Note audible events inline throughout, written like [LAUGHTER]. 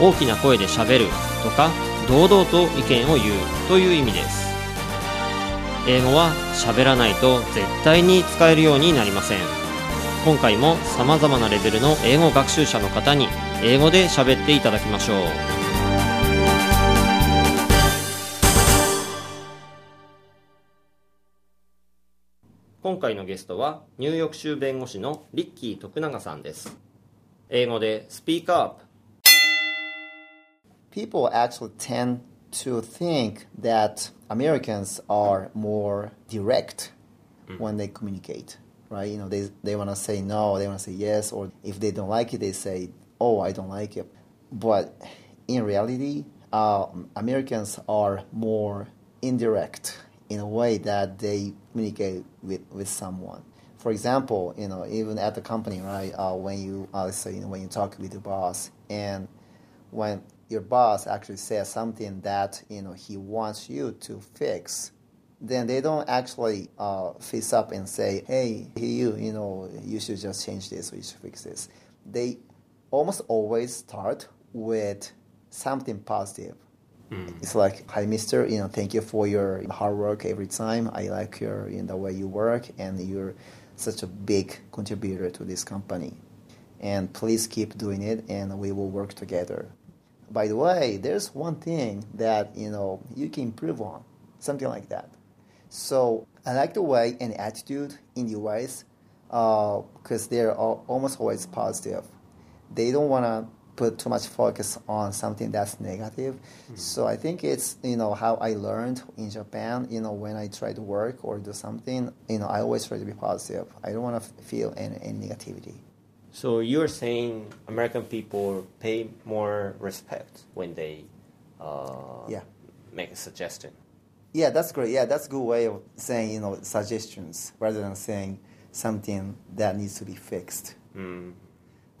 大きな声でしゃべるとか堂々と意見を言うという意味です。英語は喋らないと絶対に使えるようになりません。今回も様々なレベルの英語学習者の方に英語で喋っていただきましょう。今回のゲストはニューヨーク州弁護士のリッキー徳永さんです。英語でスピーカー people actually tend to think that Americans are more direct when they communicate, right? You know, they, they want to say no, they want to say yes, or if they don't like it, they say, oh, I don't like it. But in reality, uh, Americans are more indirect in a way that they communicate with, with someone. For example, you know, even at the company, right? Uh, when you, uh, say, you know, when you talk with your boss, and when your boss actually says something that you know he wants you to fix, then they don't actually uh, face up and say, "Hey, you, you know, you should just change this or you should fix this." They almost always start with something positive. It's like, "Hi, Mister, you know, thank you for your hard work every time. I like your, you know, the way you work, and you're such a big contributor to this company." and please keep doing it and we will work together by the way there's one thing that you know you can improve on something like that. So i like the way and attitude in the us because uh, they're all, almost always positive. They don't want to put too much focus on something that's negative. Hmm. So i think it's you know how i learned in japan you know when i try to work or do something you know i always try to be positive. I don't want to feel any, any negativity So you're saying American people pay more respect when they uh, Yeah. make a suggestion. Yeah, that's great. Yeah, that's a good way of saying, you know, suggestions rather than saying something that needs to be fixed. Mm.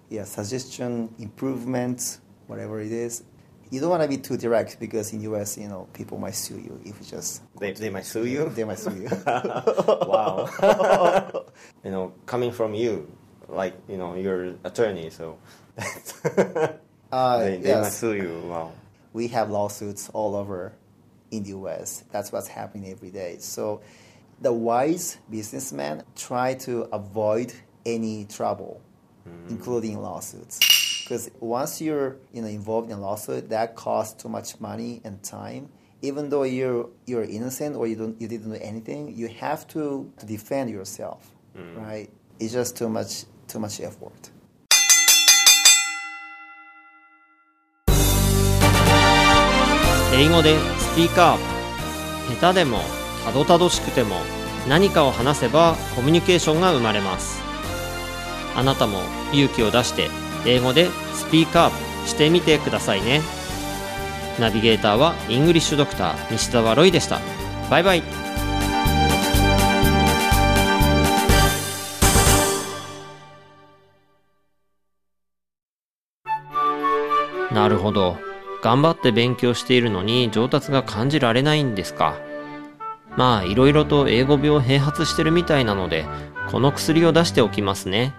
Yeah, suggestion, improvement, whatever it is. You don't want to be too direct because in US, you know, people might sue you if you just They, they might sue you. they might sue you. [LAUGHS] wow. [LAUGHS] [LAUGHS] you know, coming from you, like you know, you're attorney, so [LAUGHS] Uh, they, they might sue you. Wow. we have lawsuits all over in the US. That's what's happening every day. So the wise businessman try to avoid any trouble, including lawsuits. Because once you're you know involved in a lawsuit, that costs too much money and time. Even though you're you're innocent or you don't you didn't do anything, you have to, to defend yourself, right? It's just too much too much effort. 英語でスピーカー下手でもたどたどしくても何かを話せばコミュニケーションが生まれます。あなたも勇気を出して英語でスピーカーしてみてくださいね。ナビゲーターはイングリッシュドクター西澤ロイでした。バイバイ。なるほど。頑張って勉強しているのに上達が感じられないんですか。まあいろいろと英語病併発してるみたいなのでこの薬を出しておきますね。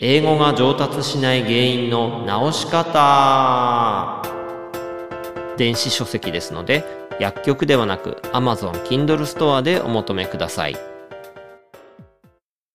英語が上達しない原因の直し方。電子書籍ですので薬局ではなく Amazon Kindle ストアでお求めください。